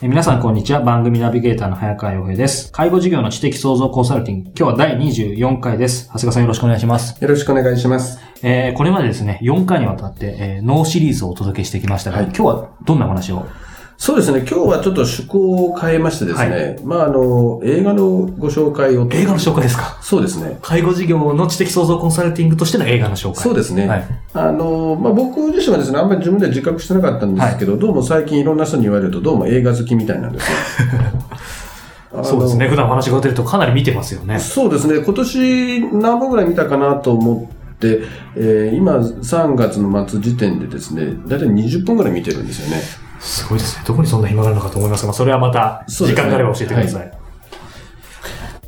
皆さんこんにちは。番組ナビゲーターの早川洋平です。介護事業の知的創造コンサルティング。今日は第24回です。長谷川さんよろしくお願いします。よろしくお願いします。えー、これまでですね、4回にわたって、えー、脳シリーズをお届けしてきましたが、はい、今日はどんなお話を？そうですね。今日はちょっと趣向を変えましてですね。はい、まあ、あの、映画のご紹介を。映画の紹介ですか？そうですね。介護事業の知的創造コンサルティングとしての映画の紹介。そうですね。はい、あの、まあ、僕自身はですね、あんまり自分で自覚してなかったんですけど、はい、どうも最近いろんな人に言われると、どうも映画好きみたいなんですよ。そうですね。普段話が出るとかなり見てますよね。そうですね。今年何本ぐらい見たかなと思って、えー、今3月の末時点でですね、だいたい20本ぐらい見てるんですよね。すごいですね。どこにそんな暇があるのかと思いますが、それはまた、時間があれば教えてください。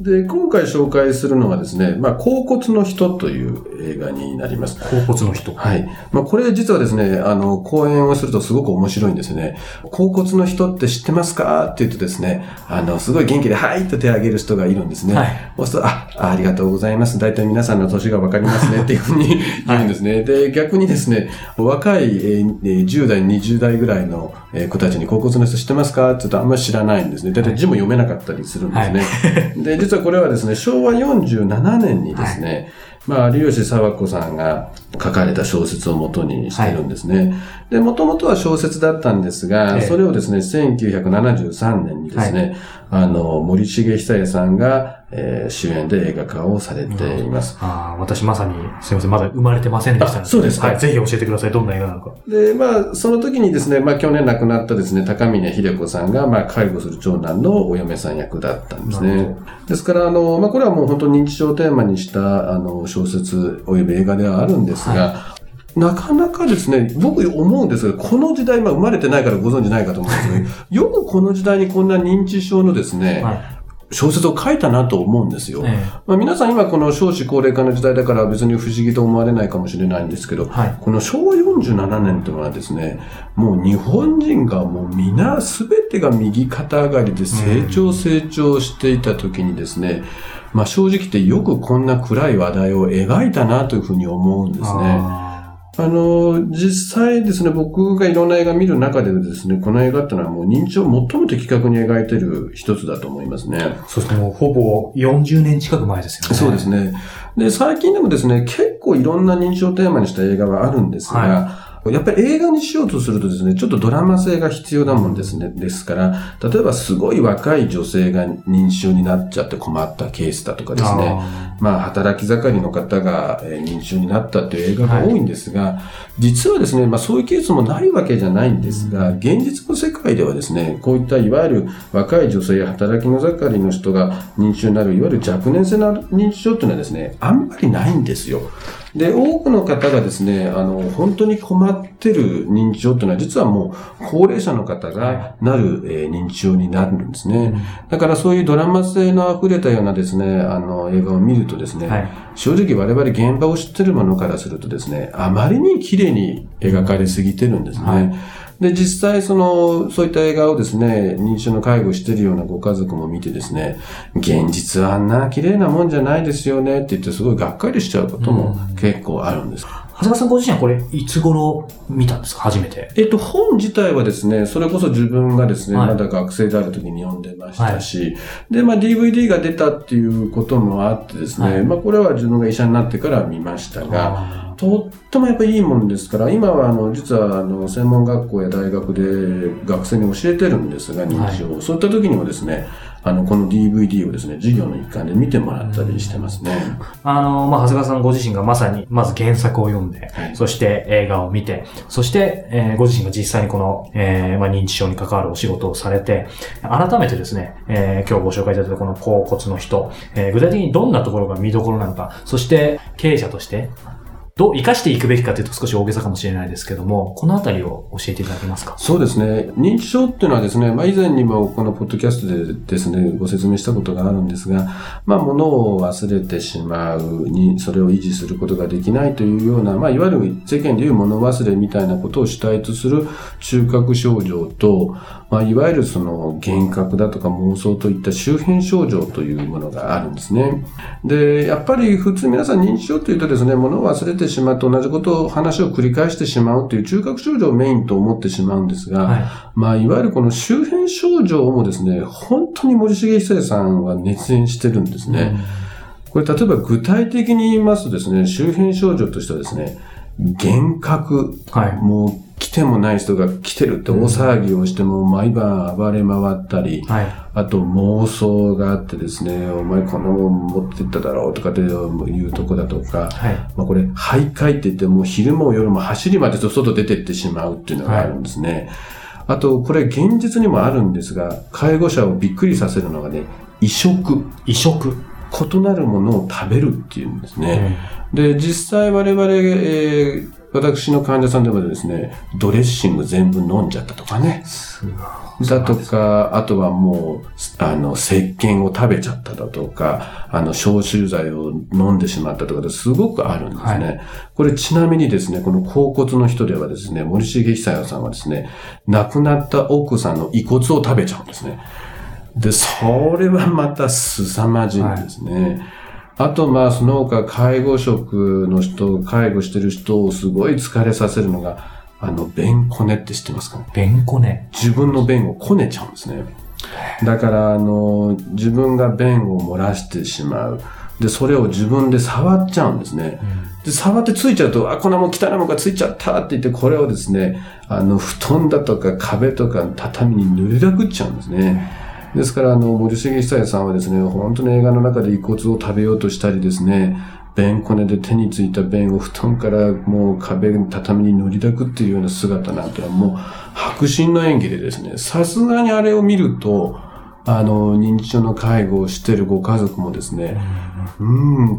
で、今回紹介するのがですね、まあ、甲骨の人という映画になります。甲骨の人はい。まあ、これ実はですね、あの、講演をするとすごく面白いんですね。甲骨の人って知ってますかって言うとですね、あの、すごい元気で、はいと手を挙げる人がいるんですね。はい。そうすると、あ、ありがとうございます。大体皆さんの年がわかりますね っていうふうに言うんですね。はい、で、逆にですね、若い、えー、10代、20代ぐらいの子たちに甲骨の人知ってますかって言うとあんまり知らないんですね。大体字も読めなかったりするんですね。はい、で、実はこれはですね、昭和47年にですね、はい。まあ、有吉佐和子さんが書かれた小説をもとにしてるんですね。はい、で、もともとは小説だったんですが、それをですね、1973年にですね、はい、あの、森重久彌さんが、えー、主演で映画化をされています。ああ、私まさに、すみません、まだ生まれてませんでしたそうですはい。ぜひ教えてください。どんな映画なのか。で、まあ、その時にですね、まあ、去年亡くなったですね、高峰秀子さんが、まあ、介護する長男のお嫁さん役だったんですね。ですから、あの、まあ、これはもう本当認知症をテーマにした、あの、小説及び映画ではあるんですが、はいなかなかですね、僕思うんですけど、この時代、まあ生まれてないからご存知ないかと思うんですけど、よくこの時代にこんな認知症のですね、はい小説を書いたなと思うんですよ。ええ、まあ、皆さん今この少子高齢化の時代だから別に不思議と思われないかもしれないんですけど、はい、この昭和47年というのはですね、もう日本人がもう皆全てが右肩上がりで成長成長していた時にですね、まあ正直言ってよくこんな暗い話題を描いたなというふうに思うんですね。あの、実際ですね、僕がいろんな映画見る中でですね、この映画ってのはもう認知を最も的確に描いてる一つだと思いますね。そうですね、もうほぼ40年近く前ですよね。そうですね。で、最近でもですね、結構いろんな認知症をテーマにした映画はあるんですが、はいやっぱり映画にしようとするとですね、ちょっとドラマ性が必要なもんですね。ですから、例えばすごい若い女性が認知症になっちゃって困ったケースだとかですね、あまあ、働き盛りの方が認知症になったっていう映画が多いんですが、はい、実はですね、まあそういうケースもないわけじゃないんですが、現実の世界ではですね、こういったいわゆる若い女性や働きの盛りの人が認知症になる、いわゆる若年性の認知症っていうのはですね、あんまりないんですよ。で、多くの方がですね、あの、本当に困ってる認知症っていうのは、実はもう、高齢者の方がなる、えー、認知症になるんですね。だからそういうドラマ性の溢れたようなですね、あの、映画を見るとですね、はい、正直我々現場を知ってるものからするとですね、あまりに綺麗に描かれすぎてるんですね。はいで、実際その、そういった映画をですね、認知症の介護してるようなご家族も見てですね、現実はあんな綺麗なもんじゃないですよねって言ってすごいがっかりしちゃうことも結構あるんです。長谷川さんご自身はこれ、いつ頃見たんですか？初めて。えっと、本自体はですね、それこそ自分がですね、はい、まだ学生である時に読んでましたし、はい、で、まあ DVD が出たっていうこともあってですね、はい、まあこれは自分が医者になってから見ましたが、とってもやっぱりいいもんですから、今はあの、実はあの、専門学校や大学で学生に教えてるんですが、認知症、はい、そういった時にもですね、あの、この DVD をですね、授業の一環で見てもらったりしてますね。あの、まあ、長谷川さんご自身がまさに、まず原作を読んで、はいそして映画を見て、そして、えーご自身が実際にこの、えーまあ、認知症に関わるお仕事をされて、改めてですね、えー今日ご紹介いただいたこの甲骨の人、えー具体的にどんなところが見どころなのか、そして経営者として、どう生かしていくべきかというと少し大げさかもしれないですけども、このあたりを教えていただけますか？そうですね。認知症っていうのはですね、まあ以前にもこのポッドキャストでですね、ご説明したことがあるんですが、まあ物を忘れてしまうに、それを維持することができないというような、まあいわゆる世間でいう物忘れみたいなことを主体とする中核症状と、まあいわゆるその幻覚だとか妄想といった周辺症状というものがあるんですね。で、やっぱり普通皆さん認知症というとですね、物を忘れてしまって同じことを話を繰り返してしまうという中核症状をメインと思ってしまうんですが、はい。まあ、いわゆるこの周辺症状もですね、本当に森重久彌さんは熱演してるんですね。これ、例えば具体的に言いますとですね、周辺症状としてはですね、幻覚。はい。もう来てもない人が来てるって大騒ぎをしても毎晩暴れ回ったり、はい。あと妄想があってですね、お前こんなもん持ってっただろうとかっていうとこだとか、はい。まあ、これ、徘徊って言ってもう昼も夜も走りまでと外出てってしまうっていうのがあるんですね。あと、これ現実にもあるんですが、介護者をびっくりさせるのがね、移植。移植。異なるものを食べるっていうんですね。で、実際我々、えー私の患者さんでもですね、ドレッシング全部飲んじゃったとかね。だとか、あとはもう、あの、石鹸を食べちゃっただとか、あの、消臭剤を飲んでしまったとかですごくあるんですね。はこれちなみにですね、この甲骨の人ではですね、森重久彌さんはですね、亡くなった奥さんの遺骨を食べちゃうんですね。で、それはまた凄まじいんですね。あと、まあ、その他、介護職の人、介護してる人をすごい疲れさせるのが、あの、便こねって知ってますか便こね。自分の便をこねちゃうんですね。だから、あの、自分が便を漏らしてしまう。で、それを自分で触っちゃうんですね。で、触ってついちゃうと、あ、こんなもん汚いもんがついちゃったって言って、これをですね、あの、布団だとか壁とか畳に塗りだくっちゃうんですね。ですから、あの、森重久彌さんはですね、本当に映画の中で遺骨を食べようとしたりですね、弁コネで手についた弁を布団からもう壁、畳に乗りだくっていうような姿なんてのはもう迫真の演技でですね、さすがにあれを見ると、あの、認知症の介護をしてるご家族もですね、うん、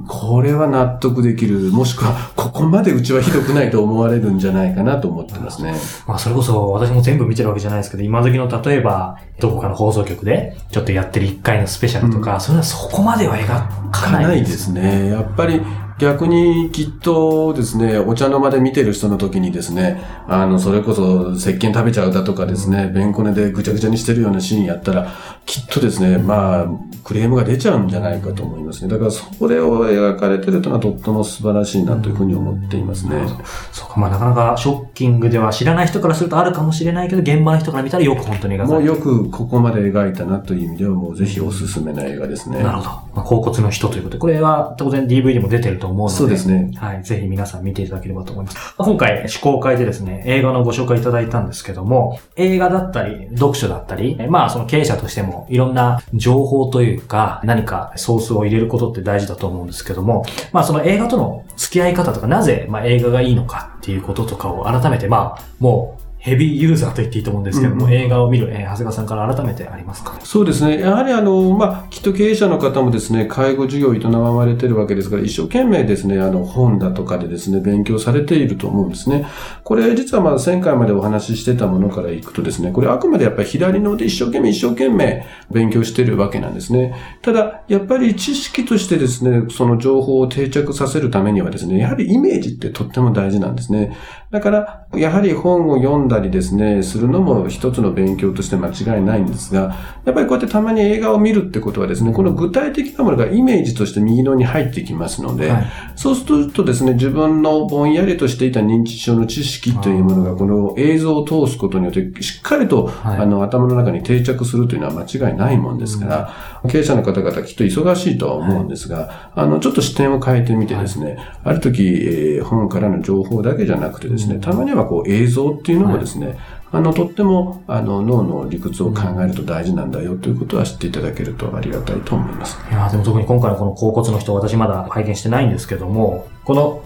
これは納得できる。もしくは、ここまでうちはひどくないと思われるんじゃないかなと思ってますね。まあ、それこそ私も全部見てるわけじゃないですけど、今時の例えば、どこかの放送局で、ちょっとやってる1回のスペシャルとか、それはそこまでは描かかない。ないですね。やっぱり逆にきっとですね、お茶の間で見てる人の時にですね、あの、それこそ石鹸食べちゃうだとかですね、便こねでぐちゃぐちゃにしてるようなシーンやったら、きっとですね、まあ、クレームが出ちゃうんじゃないかと思いますね。だからそれを描かれてるというのはとっても素晴らしいなというふうに思っていますね。そうか、まあなかなかショッキングでは知らない人からするとあるかもしれないけど、現場の人から見たらよく本当に描かれてる。もうよくここまで描いたなという意味では、もうぜひおすすめな映画ですね。なるほど。まあ、甲骨の人ということで、これは当然 DVD も出てると思うので。そうですね。はい。ぜひ皆さん見ていただければと思います。今回、試公開でですね、映画のご紹介いただいたんですけども、映画だったり、読書だったり、えまあその経営者としてもいろんな情報というか、何かソースを入れることって大事だと思うんですけども、まあその映画との付き合い方とか、なぜまあ映画がいいのかっていうこととかを改めて、まあもう、ヘビーユーザーと言っていいと思うんですけども、うん映画を見る、えー長谷川さんから改めてありますか？そうですね。やはりあの、まあ、きっと経営者の方もですね、介護事業を営まれてるわけですから、一生懸命ですね、あの、本だとかでですね、勉強されていると思うんですね。これ、実はまあ、前回までお話ししてたものからいくとですね、これあくまでやっぱり左ので一生懸命一生懸命勉強してるわけなんですね。ただ、やっぱり知識としてですね、その情報を定着させるためにはですね、やはりイメージってとっても大事なんですね。だから、やはり本を読んだりですね、するのも一つの勉強として間違いないんですが、やっぱりこうやってたまに映画を見るってことはですね、この具体的なものがイメージとして右脳に入ってきますので、はい。そうするとですね、自分のぼんやりとしていた認知症の知識というものが、この映像を通すことによって、しっかりと、はい。あの、頭の中に定着するというのは間違いないもんですから、経営者の方々きっと忙しいとは思うんですが、あの、ちょっと視点を変えてみてですね、ある時、えー本からの情報だけじゃなくてですね、たまにはこう映像っていうのもですね、あの、とっても、あの、脳の理屈を考えると大事なんだよということは知っていただけるとありがたいと思います。いやーでも特に今回のこの甲骨の人、私まだ拝見してないんですけども、この、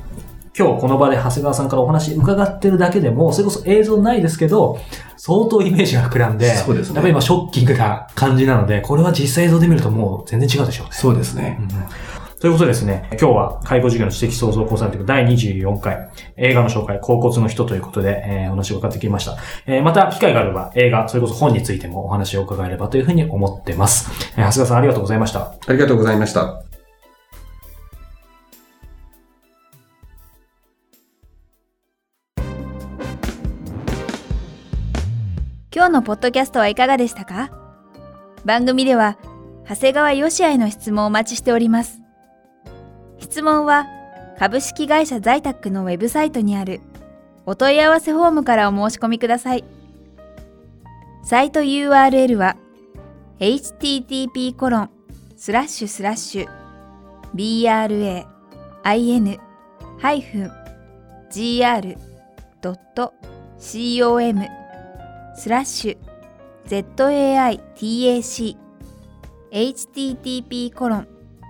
今日この場で長谷川さんからお話伺ってるだけでも、それこそ映像ないですけど、相当イメージが膨らんで、そうですねやっぱり今ショッキングな感じなので、これは実際映像で見るともう全然違うでしょうね。そうですね。うんということでですね、今日は介護事業の知的創造コンサルティング第24回映画の紹介、甲骨の人ということで、えーお話を伺ってきました。えーまた機会があれば映画、それこそ本についてもお話を伺えればというふうに思ってます。えー長谷川さんありがとうございました。ありがとうございました。今日のポッドキャストはいかがでしたか？番組では長谷川よしあへの質問をお待ちしております質問は株式会社在宅のウェブサイトにある。お問い合わせフォームからお申し込みください。サイト URL は http コロンスラッシュスラッシュ bra-in-gr.com スラッシュ zaitac http コロン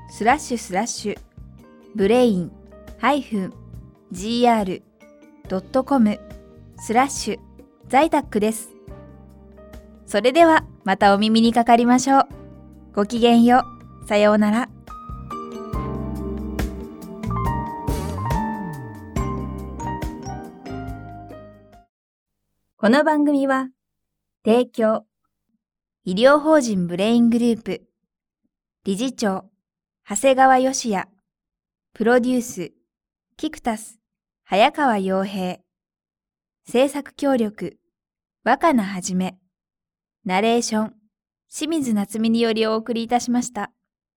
スラッシュスラッシュブレイン -gr.com スラッシュ在宅です。それではまたお耳にかかりましょう。ごきげんよう。さようなら。この番組は提供医療法人ブレイングループ理事長長谷川義也プロデュースキクタス早川洋平制作協力若菜はじめナレーション清水夏美によりお送りいたしました。